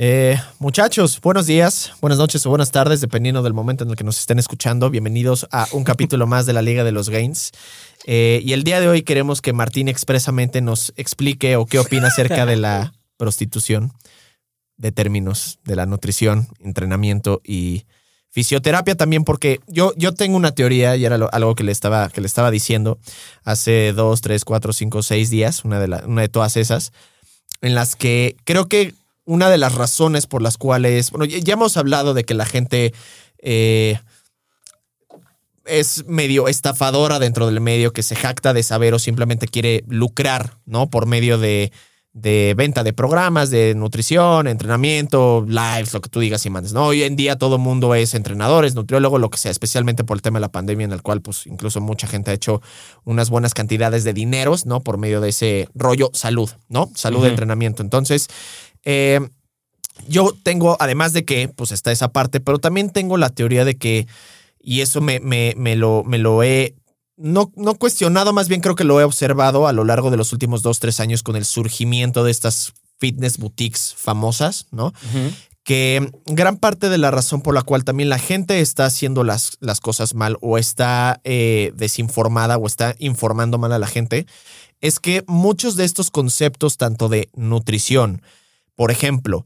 Eh, muchachos, buenos días, buenas noches o buenas tardes, dependiendo del momento en el que nos estén escuchando. Bienvenidos a un capítulo más de la Liga de los Gains. Eh, y el día de hoy queremos que Martín expresamente nos explique o qué opina acerca de la prostitución de términos de la nutrición, entrenamiento y fisioterapia también, porque yo, yo tengo una teoría y era algo que le, estaba, que le estaba diciendo hace dos, tres, cuatro, cinco, seis días, una de, una de todas esas, en las que creo que una de las razones por las cuales, bueno, ya hemos hablado de que la gente eh, es medio estafadora dentro del medio, que se jacta de saber o simplemente quiere lucrar, ¿no? Por medio de de venta de programas, de nutrición, entrenamiento, lives, lo que tú digas y mandes. ¿no? Hoy en día todo mundo es entrenador, es nutriólogo, lo que sea, especialmente por el tema de la pandemia, en el cual pues incluso mucha gente ha hecho unas buenas cantidades de dineros, ¿no? Por medio de ese rollo salud, ¿no? Salud de entrenamiento. Entonces, eh, yo tengo, además de que pues está esa parte, pero también tengo la teoría de que, y eso me, me, me, lo, me lo he no, no cuestionado, más bien creo que lo he observado a lo largo de los últimos dos, tres años con el surgimiento de estas fitness boutiques famosas, ¿no? Que gran parte de la razón por la cual también la gente está haciendo las, las cosas mal o está eh, desinformada o está informando mal a la gente es que muchos de estos conceptos, tanto de nutrición, por ejemplo,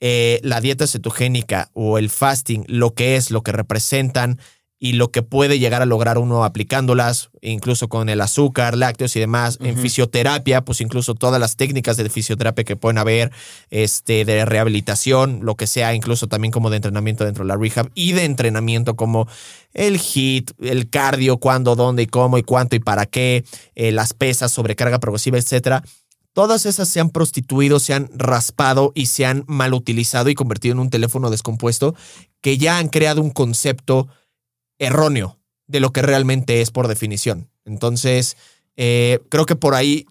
eh, la dieta cetogénica o el fasting, lo que es, lo que representan, y lo que puede llegar a lograr uno aplicándolas, incluso con el azúcar, lácteos y demás, en fisioterapia, pues incluso todas las técnicas de fisioterapia que pueden haber, este, de rehabilitación, lo que sea, incluso también como de entrenamiento dentro de la rehab y de entrenamiento como el HIT, el cardio, cuándo, dónde y cómo y cuánto y para qué, eh, las pesas, sobrecarga progresiva, etcétera. Todas esas se han prostituido, se han raspado y se han mal utilizado y convertido en un teléfono descompuesto que ya han creado un concepto erróneo de lo que realmente es por definición. Entonces, eh, creo que por ahí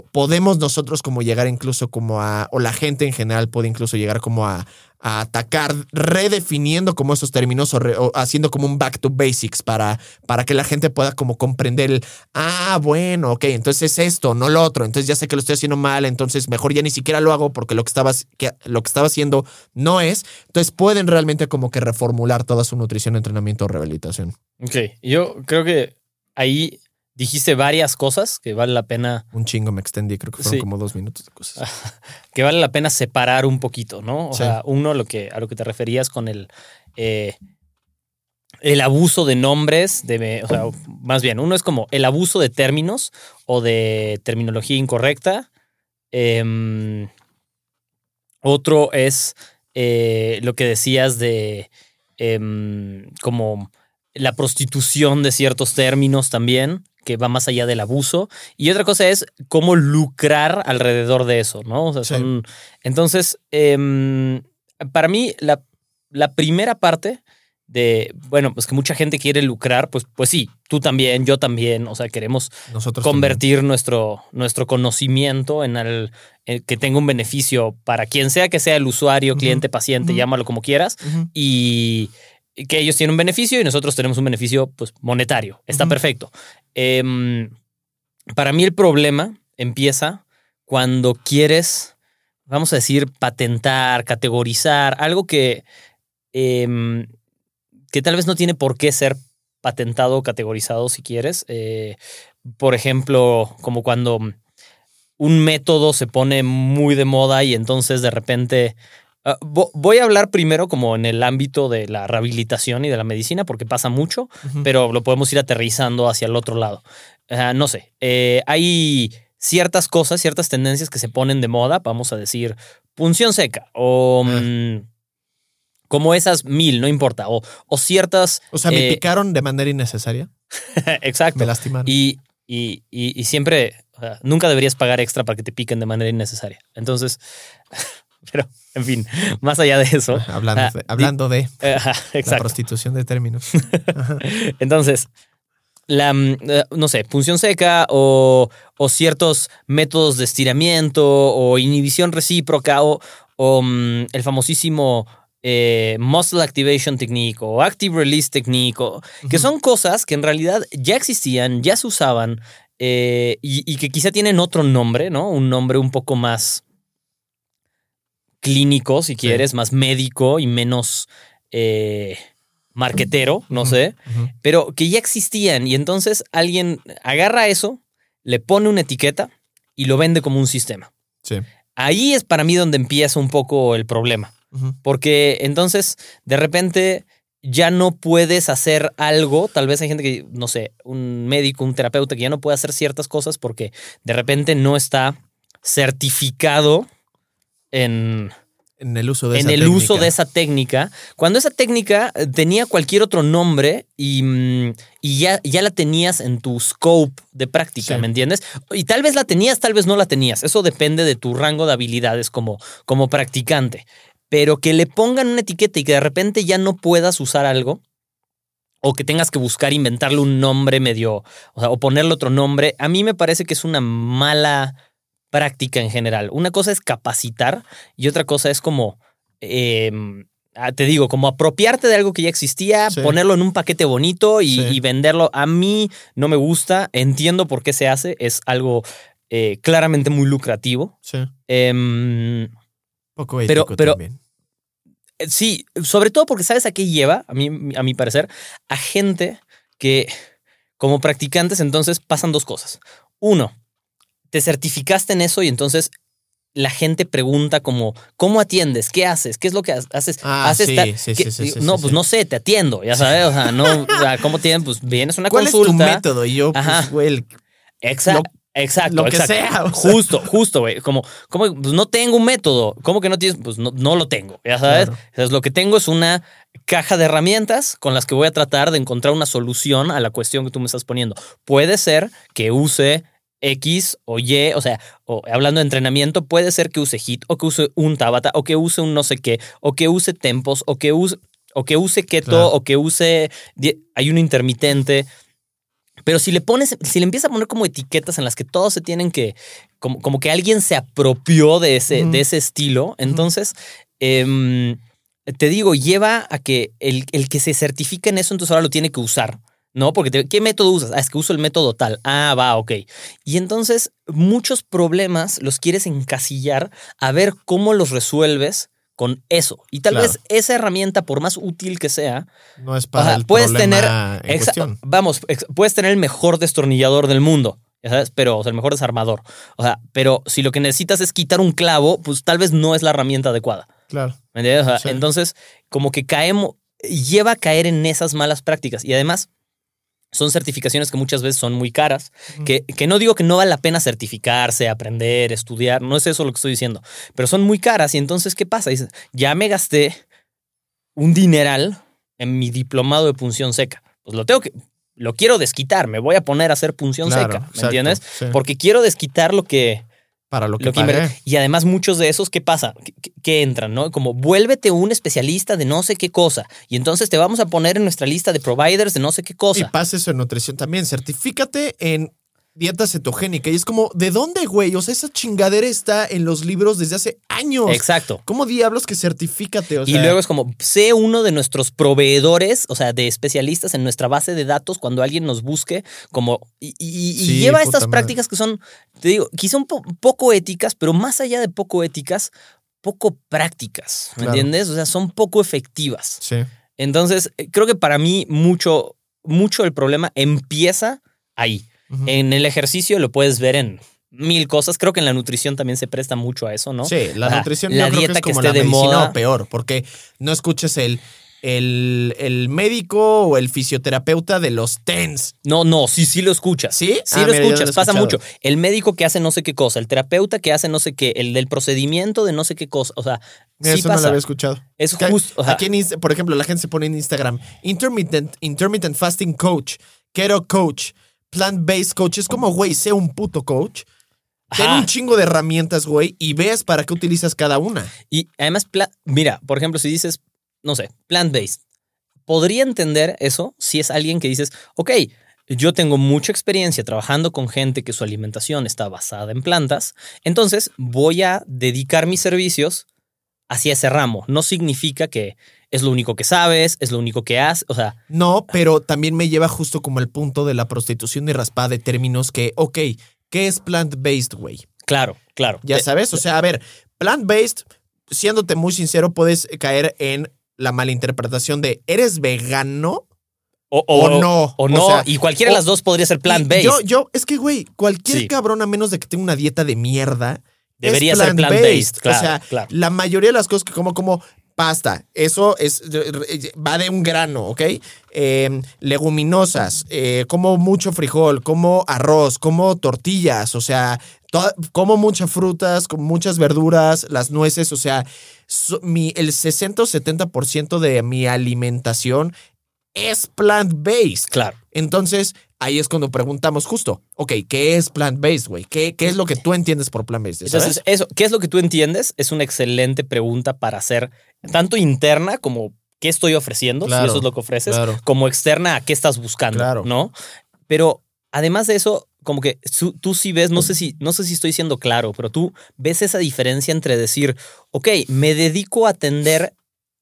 podemos nosotros como llegar incluso como a, o la gente en general puede incluso llegar como a, atacar, redefiniendo como esos términos o, haciendo como un back to basics para, para que la gente pueda como comprender el, ah, bueno, ok, entonces es esto, no lo otro, entonces ya sé que lo estoy haciendo mal, entonces mejor ya ni siquiera lo hago porque lo que estaba, que, lo que estaba haciendo no es. Entonces pueden realmente como que reformular toda su nutrición, entrenamiento o rehabilitación. Ok, yo creo que ahí dijiste varias cosas que vale la pena. Un chingo me extendí, creo que fueron como dos minutos de cosas. que vale la pena separar un poquito, ¿no? O sea, uno lo que, a lo que te referías con el. Eh, el abuso de nombres, de, o sea, más bien, uno es como el abuso de términos o de terminología incorrecta. Em, otro es eh, lo que decías de em, como la prostitución de ciertos términos también que va más allá del abuso. Y otra cosa es cómo lucrar alrededor de eso, ¿no? O sea, son, Entonces, em, para mí, la, la, primera parte de, bueno, pues que mucha gente quiere lucrar, pues, pues sí, tú también, yo también, o sea, queremos convertir nuestro, nuestro conocimiento en el, que tenga un beneficio para quien sea que sea el usuario, cliente, paciente, llámalo como quieras, y que ellos tienen un beneficio y nosotros tenemos un beneficio pues, monetario. Está perfecto. Em, para mí el problema empieza cuando quieres, vamos a decir, patentar, categorizar, algo que, em, que tal vez no tiene por qué ser patentado o categorizado si quieres. Eh, por ejemplo, como cuando un método se pone muy de moda y entonces de repente Ah, voy a hablar primero como en el ámbito de la rehabilitación y de la medicina, porque pasa mucho, pero lo podemos ir aterrizando hacia el otro lado. no sé, eh, hay ciertas cosas, ciertas tendencias que se ponen de moda, vamos a decir, punción seca o... Ah. mm, como esas mil, no importa. O, o ciertas. O sea, me eh, picaron de manera innecesaria. exacto. Me lastimaron. Y, y, y, y siempre, nunca deberías pagar extra para que te piquen de manera innecesaria. Entonces, pero, en fin, más allá de eso. hablando ah, de, hablando de ajá, la prostitución de términos. Entonces, la, mm, eh, no sé, punción seca o, o ciertos métodos de estiramiento o inhibición recíproca o, o, mm, el famosísimo eh, muscle activation technique o active release technique, o- que son cosas que en realidad ya existían, ya se usaban eh, y, y que quizá tienen otro nombre, ¿no? Un nombre un poco más clínico, si quieres, más médico y menos eh, marquetero, no sé pero que ya existían. Y entonces alguien agarra eso, le pone una etiqueta y lo vende como un sistema. Sí. Ahí es para mí donde empieza un poco el problema, porque entonces de repente ya no puedes hacer algo, tal vez hay gente que, no sé, un médico, un terapeuta que ya no puede hacer ciertas cosas porque de repente no está certificado en, En el uso de en esa el uso técnica. de esa técnica, cuando esa técnica eh, tenía cualquier otro nombre y, mm, y ya, ya la tenías en tu scope de práctica, Sí. ¿me entiendes? Y tal vez la tenías, tal vez no la tenías. Eso depende de tu rango de habilidades como, como practicante. Pero que le pongan una etiqueta y que de repente ya no puedas usar algo. O que tengas que buscar inventarle un nombre medio, o, sea, o ponerle otro nombre, a mí me parece que es una mala práctica en general. Una cosa es capacitar y otra cosa es como, eh, ah, te digo, como apropiarte de algo que ya existía, Sí. ponerlo en un paquete bonito y, Sí. y venderlo. A mí no me gusta, entiendo por qué se hace, es algo eh, claramente muy lucrativo. Sí. Em, Poco Pero- ético pero- también. Eh, Sí, sobre todo porque sabes a qué lleva, a mí, a mi parecer, a gente que como practicantes entonces pasan dos cosas. Uno, te certificaste en eso y entonces la gente pregunta como, ¿cómo atiendes? ¿Qué haces? ¿Qué es lo que ha- haces? Ah, ¿Haces sí, sí, sí, sí, No, pues no sé, te atiendo, ya sabes, o sea, no, o sea, ¿cómo tienes? Pues vienes a una ¿Cuál consulta. es tu método? Y yo, pues, güey, el- Exacto. Lo- Exacto, lo que exacto. sea, o sea. Justo, justo, güey. Como, como pues no tengo un método. ¿Cómo que no tienes? Pues no, no lo tengo, ya sabes. Claro. Entonces, lo que tengo es una caja de herramientas con las que voy a tratar de encontrar una solución a la cuestión que tú me estás poniendo. Puede ser que use X o Y, o sea, o, hablando de entrenamiento, puede ser que use HIT o que use un Tabata o que use un no sé qué o que use tempos o que use o que use keto Claro. o que use die- ayuno intermitente. Pero si le pones, si le empiezas a poner como etiquetas en las que todos se tienen que, como, como que alguien se apropió de ese, de ese estilo, entonces, em, te digo, lleva a que el, el que se certifique en eso, entonces ahora lo tiene que usar. ¿No? Porque te- ¿qué método usas? Ah, es que uso el método tal. Ah, va, ok. Y entonces muchos problemas los quieres encasillar a ver cómo los resuelves con eso. Y tal Claro. vez esa herramienta, por más útil que sea, no es para Ajá, el puedes problema en cuestión. Vamos, puedes tener el mejor destornillador del mundo, ya sabes, pero, o sea, el mejor desarmador. O sea, pero si lo que necesitas es quitar un clavo, pues tal vez no es la herramienta adecuada. Claro. ¿Me entiendes? O sea, Sí. Entonces, como que caemos, lleva a caer en esas malas prácticas. Y además, son certificaciones que muchas veces son muy caras, que, que no digo que no vale la pena certificarse, aprender, estudiar, no es eso lo que estoy diciendo, pero son muy caras y entonces, ¿qué pasa? Dices, ya me gasté un dineral en mi diplomado de punción seca. Pues lo tengo que, lo quiero desquitar, me voy a poner a hacer punción Claro, seca, ¿me exacto, entiendes? sí. Porque quiero desquitar lo que, Para lo que, lo que Y además muchos de esos, ¿qué pasa? ¿Qué, qué- qué entran, no? Como vuélvete un especialista de no sé qué cosa. Y entonces te vamos a poner en nuestra lista de providers de no sé qué Y cosa. pasa eso en nutrición también. Certifícate en dieta cetogénica. Y es como, ¿de dónde, güey? O sea, esa chingadera está en los libros desde hace años. Exacto. ¿Cómo diablos que certifícate? O y luego es como, sé uno de nuestros proveedores, o sea, de especialistas en nuestra base de datos cuando alguien nos busque, como, y, y- y Sí, lleva estas madre. prácticas que son, te digo, quizá un po- poco éticas, pero más allá de poco éticas, poco prácticas, ¿me Claro. entiendes? O sea, son poco efectivas. Sí. Entonces, eh, creo que para mí mucho, mucho el problema empieza ahí. En el ejercicio lo puedes ver en mil cosas. Creo que en la nutrición también se presta mucho a eso, ¿no? Sí, la nutrición la yo creo que dieta es que como esté la de moda. o peor, porque no escuches el el, el médico o el fisioterapeuta de los TENS. No, no, sí, sí lo escuchas. ¿Sí? Sí Ah, lo mira, yo no escuchas, lo pasa mucho. El médico que hace no sé qué cosa, el terapeuta que hace no sé qué, el del procedimiento de no sé qué cosa. O sea, Mira, sí eso no lo había escuchado. es justo. o sea, Aquí en por ejemplo, la gente se pone en Instagram intermittent, intermittent fasting coach, keto coach, plant-based coach. Es como, güey, sé un puto coach. Ten Ajá. un chingo de herramientas, güey, y veas para qué utilizas cada una. Y además, mira, por ejemplo, si dices, no sé, plant-based, podría entender eso si es alguien que dices, ok, yo tengo mucha experiencia trabajando con gente que su alimentación está basada en plantas, entonces voy a dedicar mis servicios hacia ese ramo. No significa que es lo único que sabes, es lo único que haces, o sea, No, pero también me lleva justo como al punto de la prostitución y raspada de términos que, ok, ¿qué es plant-based, güey? claro, claro. Ya Eh, sabes, o sea, a ver, plant-based, siéndote muy sincero, puedes caer en la malinterpretación de, ¿eres vegano? o, o no, O o no, sea, y cualquiera de las dos podría ser plant-based. Yo, yo, es que, güey, cualquier Sí. cabrón, a menos de que tenga una dieta de mierda, Debería es ser plant-based, claro, o sea, claro. la mayoría de las cosas que como, como pasta, eso es va de un grano, ¿ok? Eh, leguminosas, eh, como mucho frijol, como arroz, como tortillas, o sea, como muchas frutas, como muchas verduras, las nueces, o sea, so- mi, el 60 o 70% de mi alimentación es plant-based. Claro. Entonces, ahí es cuando preguntamos justo, ok, ¿qué es plant-based, güey? ¿Qué, ¿Qué es lo que tú entiendes por plant-based? Entonces, eso, ¿qué es lo que tú entiendes? Es una excelente pregunta para hacer tanto interna como qué estoy ofreciendo, Claro, si eso es lo que ofreces, claro. como externa a qué estás buscando, Claro. ¿no? Pero además de eso, como que su- tú sí ves, no sé si, no sé si estoy siendo claro, pero tú ves esa diferencia entre decir, ok, me dedico a atender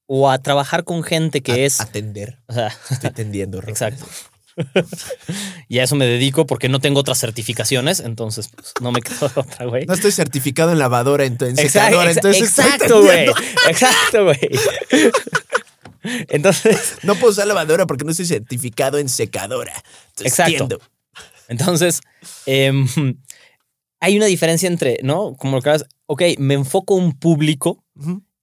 o a trabajar con gente que A- es, Atender. o sea, Estoy entendiendo. Rafa. Exacto. y a eso me dedico porque no tengo otras certificaciones, entonces pues, no me quedo de otra, güey. No estoy certificado en lavadora, entonces. Exacto, exa- entonces exacto, güey. Exacto, güey. Entonces, No puedo usar lavadora porque no estoy certificado en secadora. Entonces, Exacto. entiendo. entonces em, hay una diferencia entre, ¿no? Como lo que ok, me enfoco a un público.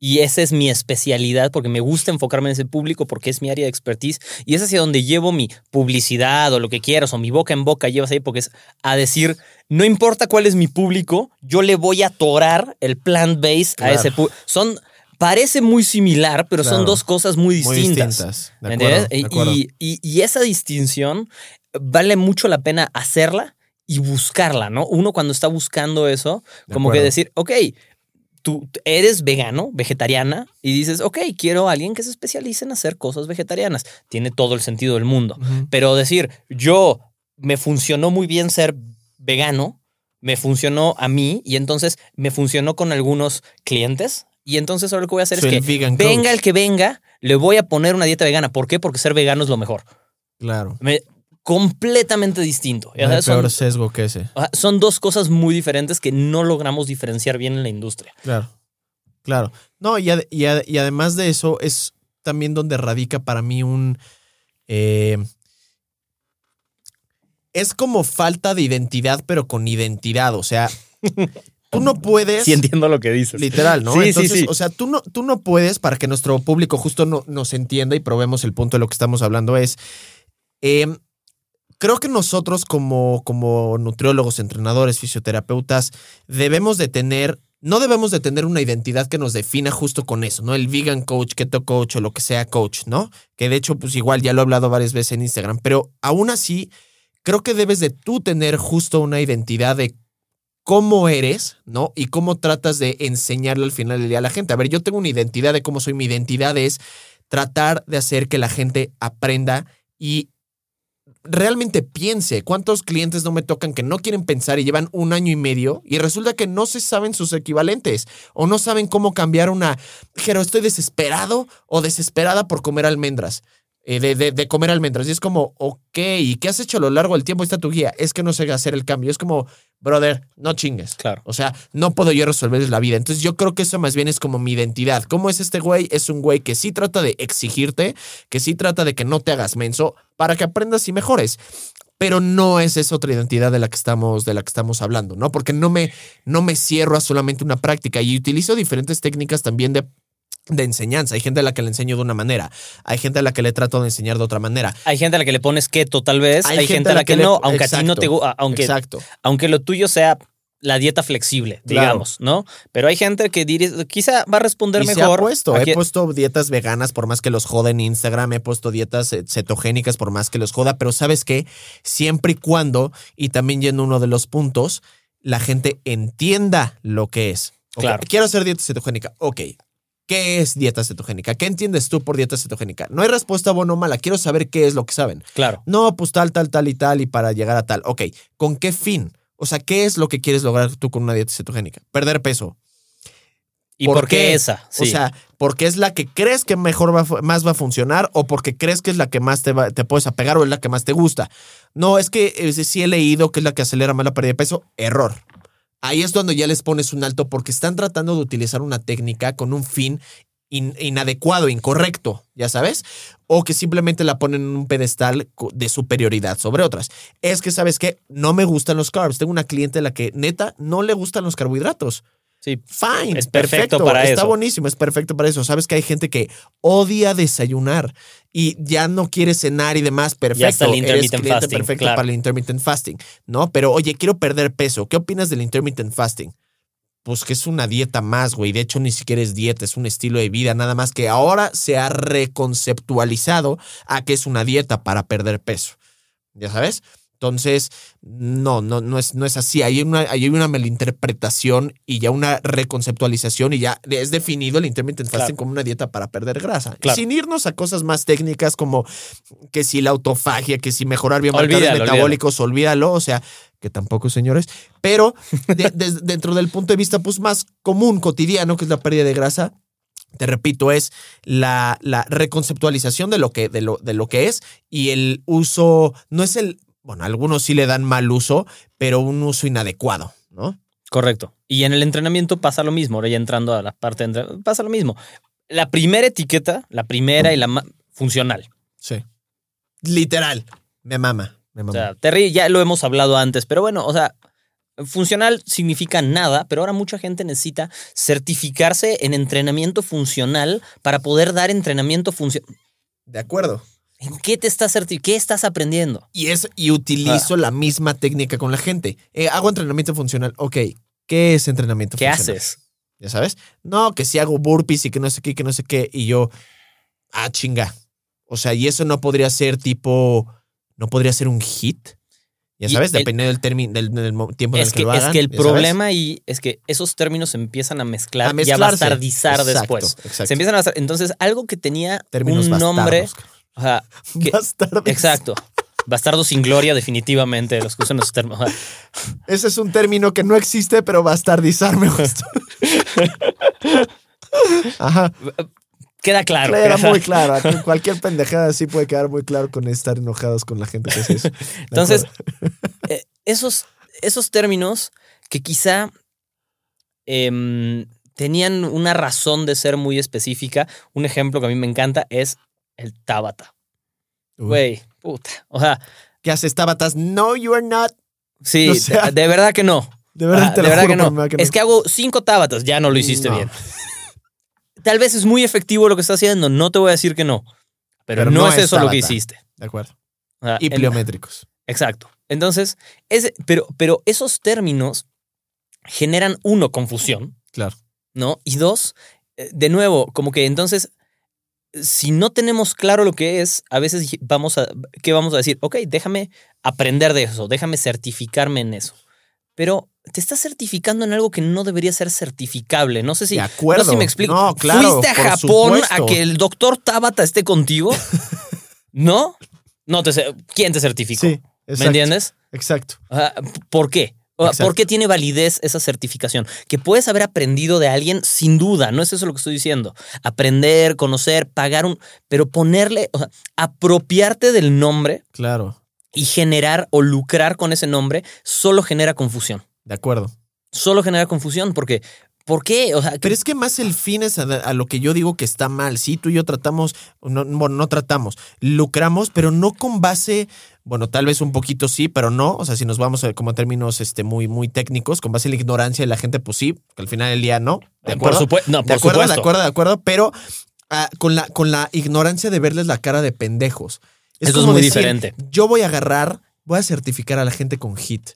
Y esa es mi especialidad porque me gusta enfocarme en ese público porque es mi área de expertise y es hacia donde llevo mi publicidad o lo que quieras o mi boca en boca llevas ahí porque es a decir, no importa cuál es mi público, yo le voy a atorar el plant base a ese público. Son, parece muy similar, pero Claro. son dos cosas muy Muy distintas. distintas. De ¿Me acuerdo, entiendes? de acuerdo. Y, y- y esa distinción vale mucho la pena hacerla y buscarla, ¿no? Uno cuando está buscando eso, De como que decir, ok, tú eres vegano, vegetariana, y dices, ok, quiero a alguien que se especialice en hacer cosas vegetarianas. Tiene todo el sentido del mundo. Pero decir, yo me funcionó muy bien ser vegano, me funcionó a mí y entonces me funcionó con algunos clientes. Y entonces ahora lo que voy a hacer Soy es que venga coach. el que venga, le voy a poner una dieta vegana. ¿Por qué? Porque ser vegano es lo mejor. Claro. Me- completamente distinto. No hay peor son, sesgo que ese. son dos cosas muy diferentes que no logramos diferenciar bien en la industria. Claro. Claro. No, y, ad- y ad- y además de eso, es también donde radica para mí un. eh, es como falta de identidad, pero con identidad. O sea, tú no puedes. Sí entiendo lo que dices. Literal, ¿no? Sí, sí, sí. o sea, tú no, tú no puedes, para que nuestro público justo no, nos entienda y probemos el punto de lo que estamos hablando, es. eh, creo que nosotros, como, como nutriólogos, entrenadores, fisioterapeutas, debemos de tener. No debemos de tener una identidad que nos defina justo con eso, ¿no? El vegan coach, keto coach o lo que sea coach, ¿no? Que de hecho, pues igual ya lo he hablado varias veces en Instagram, pero aún así, creo que debes de tú tener justo una identidad de cómo eres, ¿no? Y cómo tratas de enseñarle al final del día a la gente. A ver, yo tengo una identidad de cómo soy. Mi identidad es tratar de hacer que la gente aprenda y realmente piense. ¿Cuántos clientes no me tocan que no quieren pensar y llevan un año y medio y resulta que no se saben sus equivalentes o no saben cómo cambiar una... Pero estoy desesperado o desesperada por comer almendras. eh, de, de- de comer almendras. Y es como, ok, ¿y qué has hecho a lo largo del tiempo? Está tu guía. Es que no sé hacer el cambio. Es como, brother, no chingues. Claro. O sea, no puedo yo resolverles la vida. Entonces yo creo que eso más bien es como mi identidad. ¿Cómo es este güey? Es un güey que sí trata de exigirte, que sí trata de que no te hagas menso para que aprendas y mejores. Pero no es esa otra identidad de la que estamos, de la que estamos hablando, ¿no? Porque no me, no me cierro a solamente una práctica y utilizo diferentes técnicas también de de enseñanza. Hay gente a la que le enseño de una manera. Hay gente a la que le trato de enseñar de otra manera. Hay gente a la que le pones keto, tal vez. Hay, gente, a la que, no, aunque a ti no te gusta. Aunque, Exacto. aunque lo tuyo sea la dieta flexible, digamos, ¿no? Pero hay gente que quizá va a responder y mejor. Se ha puesto, he puesto dietas veganas por más que los joda en Instagram, he puesto dietas cetogénicas por más que los joda, pero sabes qué, siempre y cuando, y también yendo uno de los puntos, la gente entienda lo que es. Claro. Quiero hacer dieta cetogénica. Ok, ¿Qué es dieta cetogénica? ¿Qué entiendes tú por dieta cetogénica? No hay respuesta buena o mala. Quiero saber qué es lo que saben. Claro. No, pues tal, tal, tal y tal y para llegar a tal. Ok, ¿con qué fin? O sea, ¿qué es lo que quieres lograr tú con una dieta cetogénica? Perder peso. ¿Y por, qué? esa? O sea, porque es la que crees que mejor va, más va a funcionar o porque crees que es la que más te, te puedes apegar o es la que más te gusta. No, es que eh, sí he leído que es la que acelera más la pérdida de peso. Error. Ahí es donde ya les pones un alto porque están tratando de utilizar una técnica con un fin inadecuado, incorrecto, ya sabes, o que simplemente la ponen en un pedestal de superioridad sobre otras. Es que, ¿sabes qué? No me gustan los carbs. Tengo una cliente a la que neta no le gustan los carbohidratos. Sí, fine. Es perfecto, para eso. Está buenísimo, es perfecto para eso. Sabes que hay gente que odia desayunar y ya no quiere cenar y demás. Perfecto. Ya está el intermittent fasting, perfecto para el intermittent fasting, ¿no? Pero oye, quiero perder peso. ¿Qué opinas del intermittent fasting? Pues que es una dieta más, güey. De hecho, ni siquiera es dieta, es un estilo de vida, nada más que ahora se ha reconceptualizado a que es una dieta para perder peso. ¿Ya sabes? Entonces, no, no, no es, no es así. Hay una, hay una malinterpretación y ya una reconceptualización y ya es definido el intermittent fasting como una dieta para perder grasa. Sin irnos a cosas más técnicas como que si la autofagia, que si mejorar bien marcadores metabólicos, olvídalo. O sea, que tampoco, señores. Pero dentro del punto de vista pues, más común, cotidiano, que es la pérdida de grasa, te repito, es la, la reconceptualización de lo, que, de, lo, de lo que es y el uso, no es el bueno, algunos sí le dan mal uso, pero un uso inadecuado, ¿no? Correcto. Y en el entrenamiento pasa lo mismo, ahora ya entrando a la parte de entrenamiento, pasa lo mismo. La primera etiqueta, la primera y la funcional. Sí. Literal. Me mama. Me mama. O sea, Terry, ya lo hemos hablado antes, pero bueno, o sea, funcional significa nada, pero ahora mucha gente necesita certificarse en entrenamiento funcional para poder dar entrenamiento funcional. De acuerdo. ¿En qué te estás ¿Qué estás aprendiendo? Y es y utilizo ah. la misma técnica con la gente. Eh, hago entrenamiento funcional. Ok, ¿qué es entrenamiento funcional? ¿Qué haces? Ya sabes. No, que si hago burpees y que no sé qué, que no sé qué. Y yo, ah, chinga. O sea, y eso no podría ser tipo, no podría ser un hit. Ya sabes, dependiendo del, término, del, tiempo en el que, lo hagan. Es que el problema ahí es que esos términos se empiezan a mezclar y a bastardizar después. Se empiezan a Entonces, algo que tenía un nombre o sea, Exacto. Bastardo sin gloria, definitivamente, los que usan esos términos. Ese es un término que no existe, pero bastardizar me gusta. Ajá. Queda claro. Queda muy claro. Cualquier pendejada así puede quedar muy claro con estar enojados con la gente que hace eso. Entonces, eh, esos, esos términos que quizá em, tenían una razón de ser muy específica. Un ejemplo que a mí me encanta es el Tabata. Güey, puta. O sea. ¿Qué haces, Tabatas? No, you are not. Sí, de, verdad que no. De verdad, te de verdad que, no. Es que hago cinco Tabatas, ya no lo hiciste bien. Tal vez es muy efectivo lo que estás haciendo, no te voy a decir que no. Pero, no, es, eso lo que hiciste. De acuerdo. y pliométricos. Exacto. Entonces, pero, pero esos términos generan, uno, confusión. Claro. ¿No? Y dos, eh, de nuevo, como que entonces si no tenemos claro lo que es, a veces vamos a, ¿qué vamos a decir? Ok, déjame aprender de eso, déjame certificarme en eso. Pero te estás certificando en algo que no debería ser certificable. No sé si, de acuerdo. No sé si me explico. ¿Fuiste a Japón a que el doctor Tabata esté contigo? ¿No? No te ¿Quién te certificó? Sí, ¿Me entiendes? Exacto. ¿Por qué? ¿Por qué tiene validez esa certificación? Que puedes haber aprendido de alguien sin duda, no es eso lo que estoy diciendo. Aprender, conocer, pagar un. Pero ponerle, o sea, apropiarte del nombre. Claro. Y generar o lucrar con ese nombre solo genera confusión. De acuerdo. Solo genera confusión porque ¿Por qué? O sea, Pero es que más el fin es a, lo que yo digo que está mal. Sí, tú y yo tratamos, no, bueno, no tratamos, lucramos, pero no con base Bueno, tal vez un poquito sí, pero no. O sea, si nos vamos a, como a términos este, muy, muy técnicos, con base en la ignorancia de la gente, pues sí, que al final del día no. ¿De acuerdo? Por supuesto. No, de por acuerdo, supuesto. de acuerdo, de acuerdo. Pero ah, con, la, con la ignorancia de verles la cara de pendejos. Eso es muy diferente. Yo voy a agarrar, voy a certificar a la gente con HIT.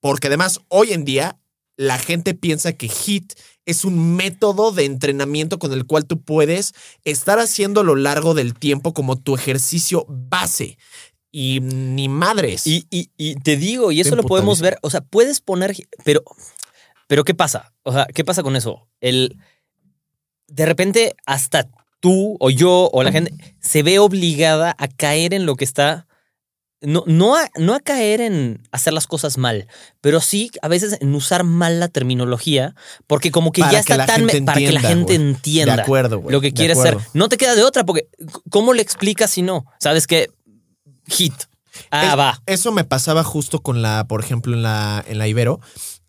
Porque además, hoy en día, la gente piensa que HIT es un método de entrenamiento con el cual tú puedes estar haciendo a lo largo del tiempo como tu ejercicio base. Y ni madres. Y, y- y te digo, y eso lo podemos ver, o sea, puedes poner, pero, pero ¿qué pasa? O sea, ¿qué pasa con eso? El, de repente, hasta tú o yo o la gente se ve obligada a caer en lo que está, no, no, a, no a caer en hacer las cosas mal, pero sí a veces en usar mal la terminología, porque como que Para ya que está tan, para que la gente entienda de acuerdo, lo que quiere ser. No te queda de otra, porque ¿cómo le explicas si no? ¿Sabes qué? Hit. Ah, Es- va. Eso me pasaba justo con la, por ejemplo, en la, en la Ibero.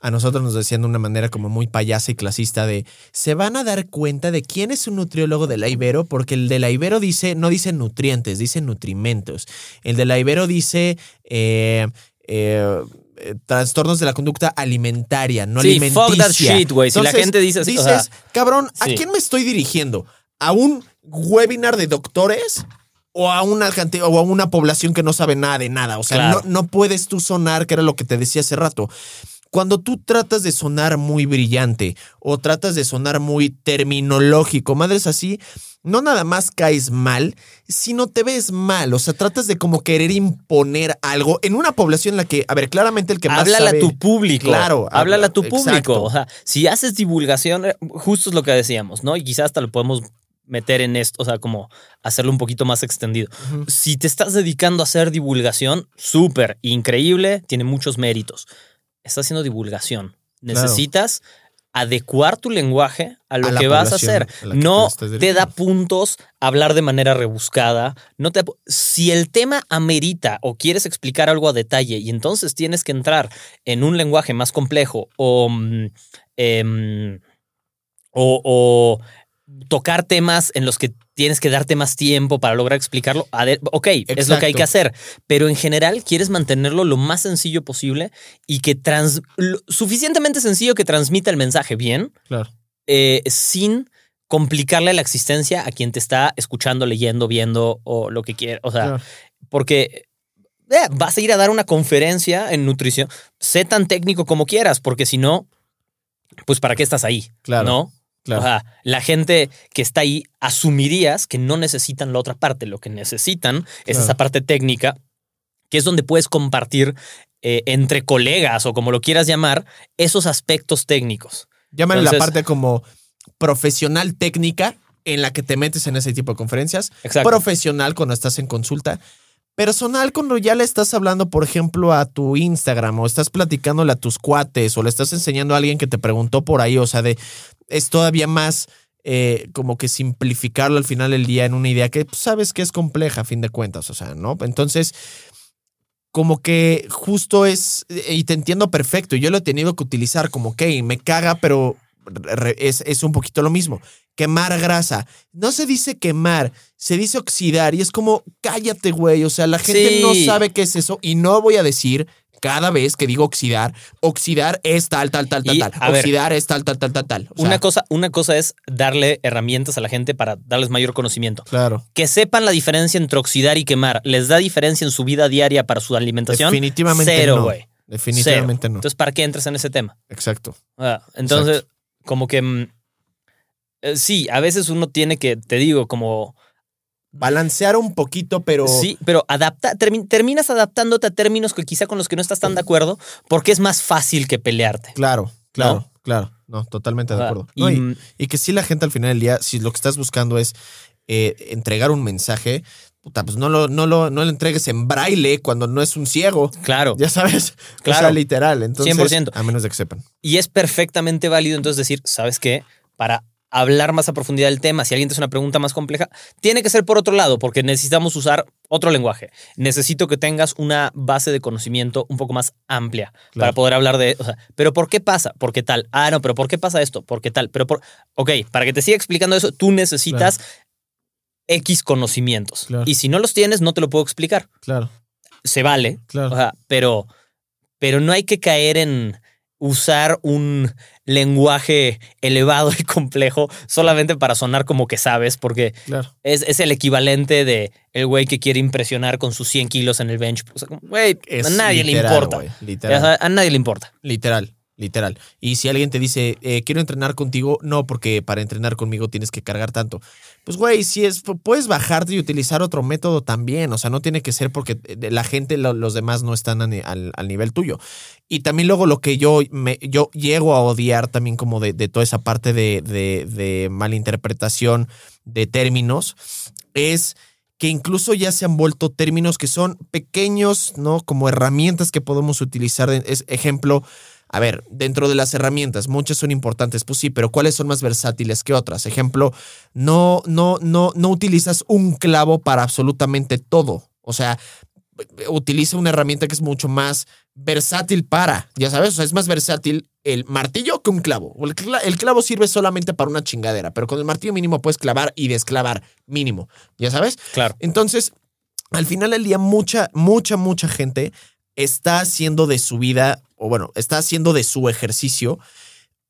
A nosotros nos decían de una manera como muy payasa y clasista de se van a dar cuenta de quién es un nutriólogo de la Ibero, porque el de la Ibero dice, no dice nutrientes, dice nutrimentos. El de la Ibero dice eh, eh, eh, trastornos de la conducta alimentaria, no Sí, alimenticia. fuck that shit, güey. Si la gente dice así, o dices, sea, cabrón, ¿a sí. quién me estoy dirigiendo? ¿A un webinar de doctores? O a, una, cante- o a una población que no sabe nada de nada. O sea, Claro. no, no puedes tú sonar, que era lo que te decía hace rato. Cuando tú tratas de sonar muy brillante o tratas de sonar muy terminológico, madres así, no nada más caes mal, sino te ves mal. O sea, tratas de como querer imponer algo en una población en la que, a ver, claramente el que más háblale sabe- a tu público. Claro, háblale a tu exacto. público. O sea, si haces divulgación, eh, justo es lo que decíamos, ¿no? Y quizás hasta lo podemos meter en esto, o sea, como hacerlo un poquito más extendido. Si te estás dedicando a hacer divulgación, súper, increíble, tiene muchos méritos. Estás haciendo divulgación. Claro. Necesitas adecuar tu lenguaje a lo A que vas a hacer. a te No te da puntos hablar de manera rebuscada. No te, si el tema amerita o quieres explicar algo a detalle y entonces tienes que entrar en un lenguaje más complejo o, mm, em, o, o tocar temas en los que tienes que darte más tiempo para lograr explicarlo, ok, es lo que hay que hacer, pero en general quieres mantenerlo lo más sencillo posible y que trans, suficientemente sencillo que transmita el mensaje bien, Claro. eh, sin complicarle la existencia a quien te está escuchando, leyendo, viendo o lo que quiera. O sea, Claro. porque eh, vas a ir a dar una conferencia en nutrición. Sé tan técnico como quieras, porque si no, pues ¿para qué estás ahí? Claro, ¿No? Claro. O sea, la gente que está ahí asumirías que no necesitan la otra parte. Lo que necesitan es esa parte técnica, que es donde puedes compartir eh, entre colegas o como lo quieras llamar, esos aspectos técnicos. Llámale la parte como profesional técnica en la que te metes en ese tipo de conferencias. Exacto. Profesional cuando estás en consulta. Personal cuando ya le estás hablando, por ejemplo, a tu Instagram o estás platicándole a tus cuates o le estás enseñando a alguien que te preguntó por ahí. O sea, de es todavía más eh, como que simplificarlo al final del día en una idea que pues, sabes que es compleja a fin de cuentas. O sea, ¿no? Entonces, como que justo es, y te entiendo perfecto, yo lo he tenido que utilizar como que me caga, pero es, es un poquito lo mismo. Quemar grasa. No se dice quemar, se dice oxidar y es como, cállate, güey. O sea, la gente Sí. no sabe qué es eso y no voy a decir cada vez que digo oxidar, oxidar es tal, tal, tal, tal, Y, tal. a ver, oxidar es tal, tal, tal, tal, tal. O sea, una, cosa, una cosa es darle herramientas a la gente para darles mayor conocimiento. Claro. Que sepan la diferencia entre oxidar y quemar. ¿Les da diferencia en su vida diaria para su alimentación? Definitivamente Cero, no. güey. Definitivamente Cero. no. Entonces, ¿para qué entras en ese tema? Exacto. Ah, entonces, como que mm, eh, sí, a veces uno tiene que, te digo, como Balancear un poquito, pero. sí, pero adapta, termi- terminas adaptándote a términos que quizá con los que no estás tan de acuerdo, porque es más fácil que pelearte. Claro, claro, claro. No, totalmente de Ah, acuerdo. y, No, y, mm, y que sí la gente al final del día, si lo que estás buscando es eh, entregar un mensaje, puta, pues no lo, no, lo, no lo entregues en braille cuando no es un ciego. claro. Ya sabes. O Claro. sea, literal. Entonces, 100%. a menos de que sepan. Y es perfectamente válido entonces decir, ¿sabes qué? Para hablar más a profundidad del tema, si alguien te hace una pregunta más compleja, tiene que ser por otro lado, porque necesitamos usar otro lenguaje. Necesito que tengas una base de conocimiento un poco más amplia para poder hablar de, o sea, pero ¿por qué pasa? ¿Por qué tal? Ah, no, pero ¿por qué pasa esto? ¿Por qué tal? Pero por, ok, para que te siga explicando eso, tú necesitas X conocimientos. Claro. Y si no los tienes, no te lo puedo explicar. Claro. se vale, Claro. o sea, pero, pero no hay que caer en usar un lenguaje elevado y complejo solamente para sonar como que sabes, porque Claro. es, es el equivalente de el güey que quiere impresionar con sus 100 kilos en el bench. O sea, como, güey, Es a nadie literal, le importa. literal. a nadie le importa. Literal, literal. Y si alguien te dice, eh, quiero entrenar contigo, no, porque para entrenar conmigo tienes que cargar tanto. Pues, güey, si es, puedes bajarte y utilizar otro método también. O sea, no tiene que ser porque eh, la gente, lo- los demás no están al, al nivel tuyo. Y también luego lo que yo, me, yo llego a odiar también como de, de toda esa parte de, de, de malinterpretación de términos es que incluso ya se han vuelto términos que son pequeños, ¿no? Como herramientas que podemos utilizar. Es ejemplo, a ver, dentro de las herramientas, muchas son importantes, pues sí, pero ¿cuáles son más versátiles que otras? Ejemplo, no, no, no, no utilizas un clavo para absolutamente todo. O sea, utiliza una herramienta que es mucho más versátil para, ya sabes, o sea, es más versátil el martillo que un clavo. El, cla- el clavo sirve solamente para una chingadera, pero con el martillo mínimo puedes clavar y desclavar mínimo, ya sabes. Claro. Entonces, al final del día, mucha, mucha, mucha gente está haciendo de su vida, o bueno, está haciendo de su ejercicio,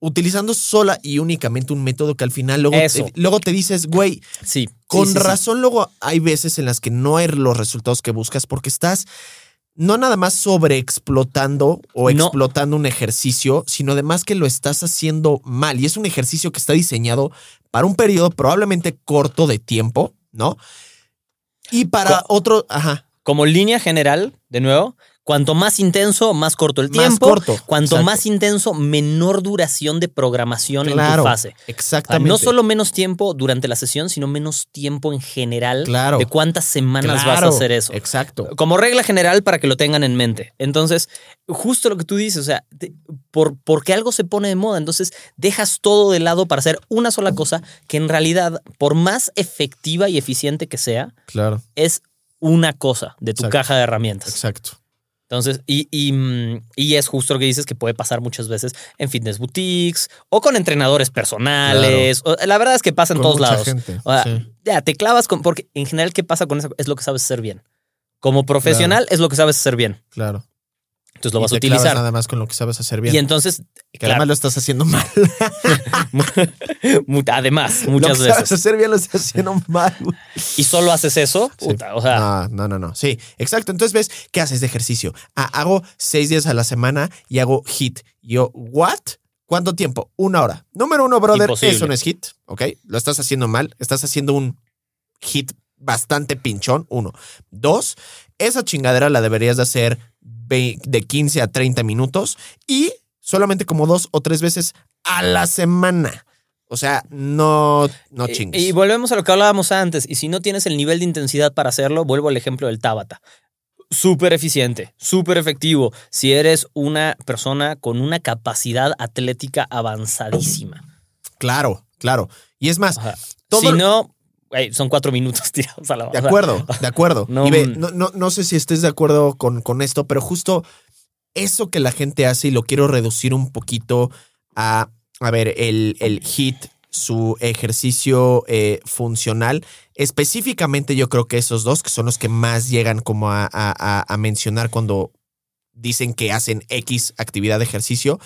utilizando sola y únicamente un método que al final luego, te, luego te dices, güey, Sí. con sí, sí, sí. razón luego hay veces en las que no hay los resultados que buscas porque estás no nada más sobreexplotando o No. explotando un ejercicio, sino además que lo estás haciendo mal. Y es un ejercicio que está diseñado para un periodo probablemente corto de tiempo, ¿no? Y para Co- otro, ajá, Como línea general, de nuevo, cuanto más intenso, más corto el Más tiempo. corto, Cuanto exacto. más intenso, menor duración de programación en tu fase. O sea, exactamente. no solo menos tiempo durante la sesión, sino menos tiempo en general Claro. de cuántas semanas vas a hacer eso. Exacto. Como regla general para que lo tengan en mente. Entonces, justo lo que tú dices, o sea, te- por, porque algo se pone de moda, entonces dejas todo de lado para hacer una sola cosa que en realidad, por más efectiva y eficiente que sea, Claro, es una cosa de tu Exacto. caja de herramientas. exacto. Entonces, y, y, mm, y es justo lo que dices que puede pasar muchas veces en fitness boutiques o con entrenadores personales. O- la verdad es que pasa en Con todos mucha lados. gente, O sea, sí. Ya, te clavas con. Porque en general, ¿qué pasa con eso? Es lo que sabes hacer bien. Como profesional, es lo que sabes hacer bien. Claro. Entonces lo Y vas a utilizar. nada más con lo que sabes hacer bien. Y entonces, que claro, además lo estás haciendo mal. además, lo muchas que sabes veces. hacer bien lo estás haciendo mal. Y solo haces eso, Sí. puta, o sea, No, no, no, no. Sí, exacto. Entonces ves, ¿qué haces de ejercicio? Ah, hago seis días a la semana y hago hit. Yo, ¿what? ¿Cuánto tiempo? Una hora. Número uno, brother, Imposible. eso no es hit, ¿ok? Lo estás haciendo mal. Estás haciendo un hit bastante pinchón, uno. Dos, esa chingadera la deberías de hacer de 15 a 30 minutos y solamente como dos o tres veces a la semana. O sea, no, no chingues. Y, volvemos a lo que hablábamos antes. Y si no tienes el nivel de intensidad para hacerlo, vuelvo al ejemplo del Tabata. Súper eficiente, súper efectivo. Si eres una persona con una capacidad atlética avanzadísima. Claro, claro. Y es más, Ajá. Todo si no, son cuatro minutos tirados a la De acuerdo, de acuerdo. no, y ve, mm. no, no, no sé si estés de acuerdo con, con esto, pero justo eso que la gente hace y lo quiero reducir un poquito a, a ver, el, el HIT, su ejercicio eh, funcional. Específicamente yo creo que esos dos, que son los que más llegan como a, a- a- a mencionar cuando dicen que hacen X actividad de ejercicio.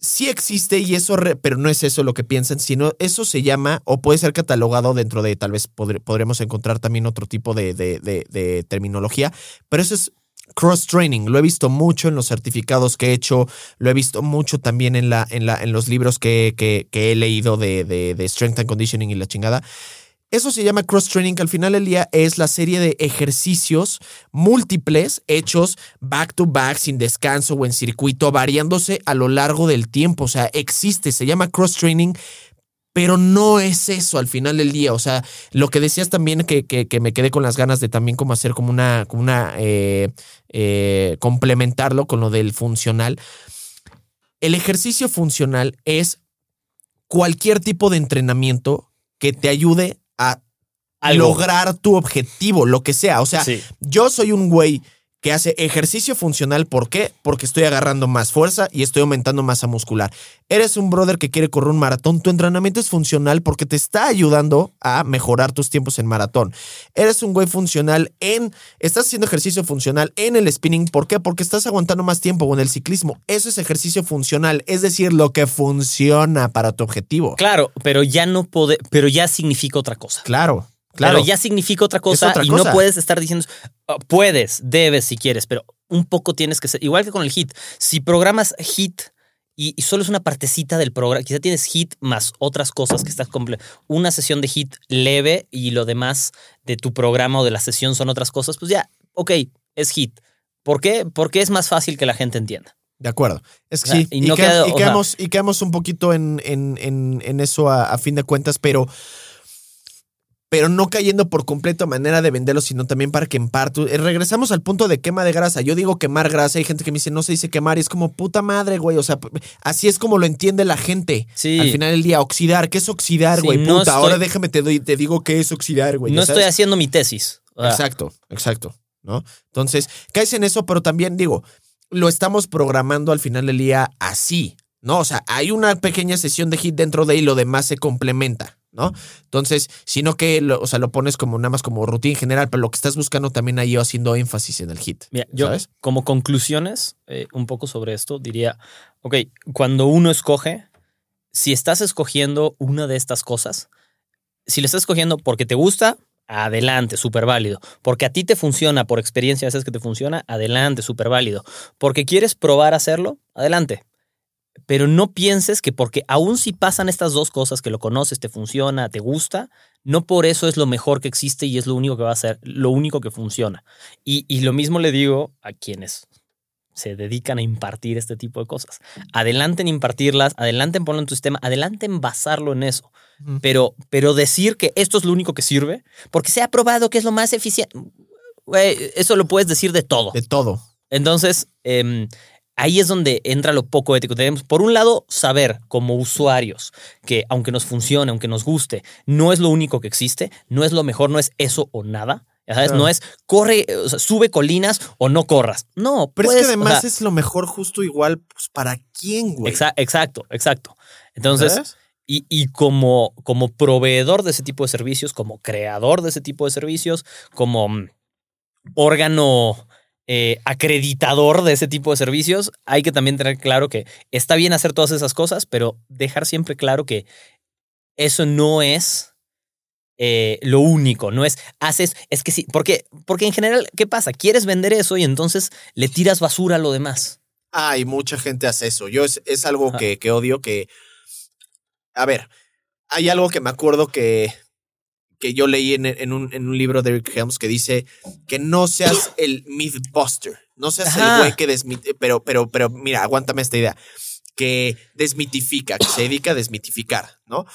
Sí existe y eso, re- pero no es eso lo que piensan, sino eso se llama o puede ser catalogado dentro de, tal vez podr- podremos encontrar también otro tipo de, de- terminología, pero eso es cross-training. Lo he visto mucho en los certificados que he hecho, lo he visto mucho también en, la, en, la, en los libros que, que- que he leído de- de Strength and Conditioning y la chingada. Eso se llama cross-training, que al final del día es la serie de ejercicios múltiples hechos back to back, sin descanso o en circuito, variándose a lo largo del tiempo. O sea, existe, se llama cross-training, pero no es eso al final del día. O sea, lo que decías también que, que- me quedé con las ganas de también como hacer como una, como una eh, eh, complementarlo con lo del funcional. El ejercicio funcional es cualquier tipo de entrenamiento que te ayude a Algo. lograr tu objetivo, lo que sea. O sea, Sí. yo soy un güey que hace ejercicio funcional. ¿Por qué? Porque estoy agarrando más fuerza y estoy aumentando masa muscular. Eres un brother que quiere correr un maratón. Tu entrenamiento es funcional porque te está ayudando a mejorar tus tiempos en maratón. Eres un güey funcional en. Estás haciendo ejercicio funcional en el spinning. ¿Por qué? Porque estás aguantando más tiempo o en el ciclismo. Eso es ejercicio funcional. Es decir, lo que funciona para tu objetivo. Claro, pero ya no puede. Pero ya significa otra cosa. Claro. Claro. Pero ya significa otra cosa y no puedes estar diciendo, oh, puedes, debes si quieres, pero un poco tienes que ser, igual que con el hit, si programas hit y, solo es una partecita del programa, quizá tienes hit más otras cosas que estás una sesión de hit leve y lo demás de tu programa o de la sesión son otras cosas, pues ya, ok, es hit. ¿Por qué? Porque es más fácil que la gente entienda. De acuerdo. Es que sí. Y, no quedamos, un poquito en, en, eso a, fin de cuentas, pero pero no cayendo por completo a manera de venderlo, sino también para quemar. Eh, regresamos al punto de quema de grasa. Yo digo quemar grasa, hay gente que me dice, no se dice quemar, y es como puta madre, güey. O sea, así es como lo entiende la gente. Sí. Al final del día, oxidar. ¿Qué es oxidar, güey? puta, ahora déjame te, doy, te digo qué es oxidar, güey. No estoy haciendo mi tesis. Exacto, exacto. ¿No? Entonces, caes en eso, pero también digo, lo estamos programando al final del día así. ¿No? O sea, hay una pequeña sesión de hit dentro de ahí, lo demás se complementa. ¿No? Entonces, sino que, lo, o sea, lo pones como nada más como rutina en general, pero lo que estás buscando también ahí haciendo énfasis en el hit. Mira, yo como conclusiones, eh, un poco sobre esto, diría, ok, cuando uno escoge, si estás escogiendo una de estas cosas, si le estás escogiendo porque te gusta, adelante, súper válido. Porque a ti te funciona, por experiencia, sabes que te funciona, adelante, súper válido. Porque quieres probar a hacerlo, adelante pero no pienses que porque aún si pasan estas dos cosas, que lo conoces, te funciona, te gusta, no por eso es lo mejor que existe y es lo único que va a ser, lo único que funciona. Y, y lo mismo le digo a quienes se dedican a impartir este tipo de cosas. Adelante en impartirlas, adelante en ponerlo en tu sistema, adelante en basarlo en eso. Pero, pero decir que esto es lo único que sirve, porque se ha probado que es lo más eficiente, eso lo puedes decir de todo. De todo. Entonces, eh, ahí es donde entra lo poco ético. Tenemos, por un lado, saber como usuarios que aunque nos funcione, aunque nos guste, no es lo único que existe, no es lo mejor, no es eso o nada. Sabes, no es corre, o sea, sube colinas o no corras. No, pero es que además es lo mejor justo igual pues, para quién, güey. exacto, exacto. Entonces, y, y, como, como proveedor de ese tipo de servicios, como creador de ese tipo de servicios, como mm, órgano eh, acreditador de ese tipo de servicios, hay que también tener claro que está bien hacer todas esas cosas, pero dejar siempre claro que eso no es eh, lo único, no es haces, es que sí, porque, porque en general, ¿qué pasa? Quieres vender eso y entonces le tiras basura a lo demás. Ay, mucha gente hace eso. Yo es, algo que, que odio que. A ver, hay algo que me acuerdo que que yo leí en, un, en un, libro de Eric Helms que dice que no seas el mythbuster, no seas el güey que desmite, pero, pero, pero mira, aguántame esta idea, que desmitifica, que se dedica a desmitificar, ¿no?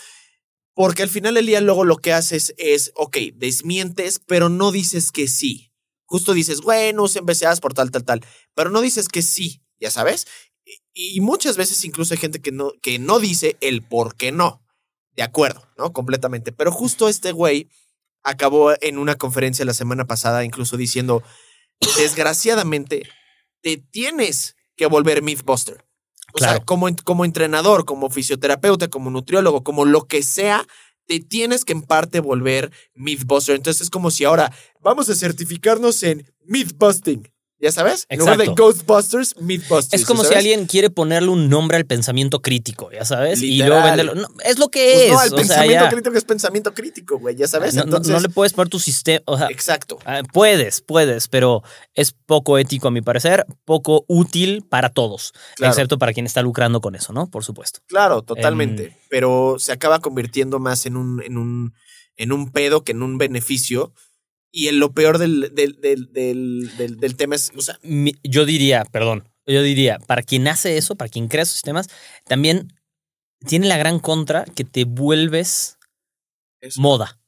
Porque al final del día luego lo que haces es, ok, desmientes, pero no dices que sí. Justo dices, bueno, usen BCAs por tal, tal, tal, pero no dices que sí, ya sabes. Y muchas veces incluso hay gente que no, que no dice el por qué no de acuerdo, ¿no? Completamente. Pero justo este güey acabó en una conferencia la semana pasada incluso diciendo, desgraciadamente, te tienes que volver Mythbuster. O sea, como, como entrenador, como fisioterapeuta, como nutriólogo, como lo que sea, te tienes que en parte volver Mythbuster. Entonces es como si ahora vamos a certificarnos en Mythbusting. ¿Ya sabes? En lugar de Ghostbusters, Mythbusters. Es como si alguien quiere ponerle un nombre al pensamiento crítico, ¿ya sabes? Y luego venderlo. es lo que pues es. No, el pensamiento crítico es pensamiento crítico, güey, ¿ya sabes? No, no, le puedes poner tu sistema. Exacto. Ah, puedes, puedes, pero es poco ético a mi parecer, poco útil para todos, excepto para quien está lucrando con eso, ¿no? Por supuesto. Claro, totalmente. Em, pero se acaba convirtiendo más en un, en un, en un pedo que en un beneficio y en lo peor del, del, del, del, tema es, o sea, yo diría, perdón, yo diría, para quien hace eso, para quien crea esos sistemas, también tiene la gran contra que te vuelves moda.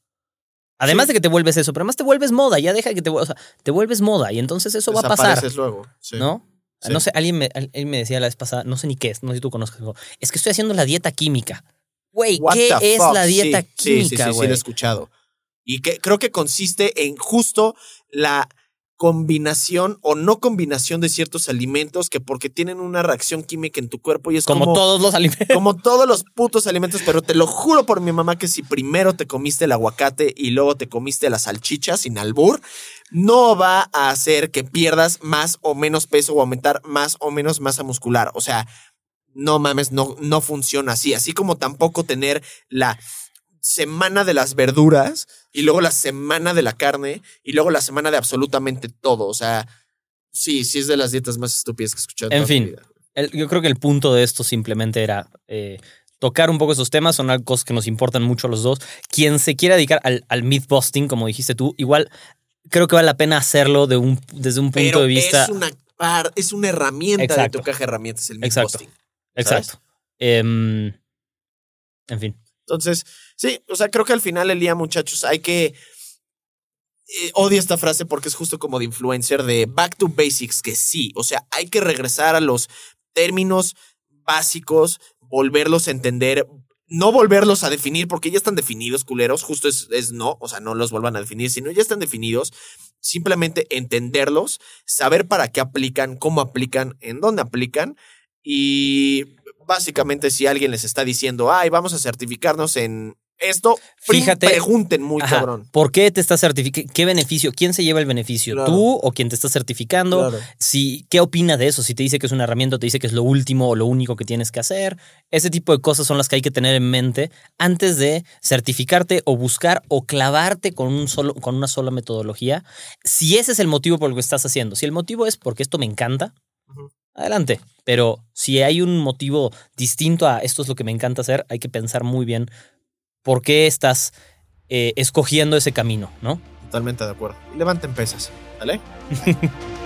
Además de que te vuelves eso, pero además te vuelves moda, ya deja que te, o sea, te vuelves moda y entonces eso va a pasar. luego, ¿no? No sé, alguien me, alguien me decía la vez pasada, no sé ni qué es, no sé si tú conozcas, es que estoy haciendo la dieta química. Güey, ¿qué es la dieta química, Sí, sí, sí, sí, lo he escuchado. Y que creo que consiste en justo la combinación o no combinación de ciertos alimentos que porque tienen una reacción química en tu cuerpo y es como, como, todos los alimentos. como todos los putos alimentos, pero te lo juro por mi mamá que si primero te comiste el aguacate y luego te comiste la salchicha sin albur, no va a hacer que pierdas más o menos peso o aumentar más o menos masa muscular. O sea, no mames, no, no funciona así. Así como tampoco tener la semana de las verduras y luego la semana de la carne y luego la semana de absolutamente todo. O sea, sí, sí es de las dietas más estúpidas que he escuchado. En fin, yo creo que el punto de esto simplemente era eh, tocar un poco esos temas. Son cosas que nos importan mucho a los dos. Quien se quiera dedicar al, al mythbusting, como dijiste tú, igual creo que vale la pena hacerlo de un, desde un punto de vista. Es una, es una herramienta de tu caja de herramientas, el mythbusting. Exacto. Exacto. Em, en fin. Entonces, sí, o sea, creo que al final del día, muchachos, hay que. Eh, odio esta frase porque es justo como de influencer de back to basics, que sí, o sea, hay que regresar a los términos básicos, volverlos a entender, no volverlos a definir porque ya están definidos, culeros, justo es, es no, o sea, no los vuelvan a definir, sino ya están definidos, simplemente entenderlos, saber para qué aplican, cómo aplican, en dónde aplican y básicamente si alguien les está diciendo, ay, vamos a certificarnos en esto, fíjate, pregunten muy cabrón. ¿Por qué te estás certificando? ¿Qué beneficio? ¿Quién se lleva el beneficio? ¿Tú o quien te está certificando? Si, ¿Qué opina de eso? Si te dice que es una herramienta, te dice que es lo último o lo único que tienes que hacer. Ese tipo de cosas son las que hay que tener en mente antes de certificarte o buscar o clavarte con, un solo, con una sola metodología. Si ese es el motivo por el que estás haciendo. Si el motivo es porque esto me encanta, adelante. Pero si hay un motivo distinto a esto es lo que me encanta hacer, hay que pensar muy bien por qué estás eh, escogiendo ese camino, ¿no? Totalmente de acuerdo. Levanten pesas, ¿vale?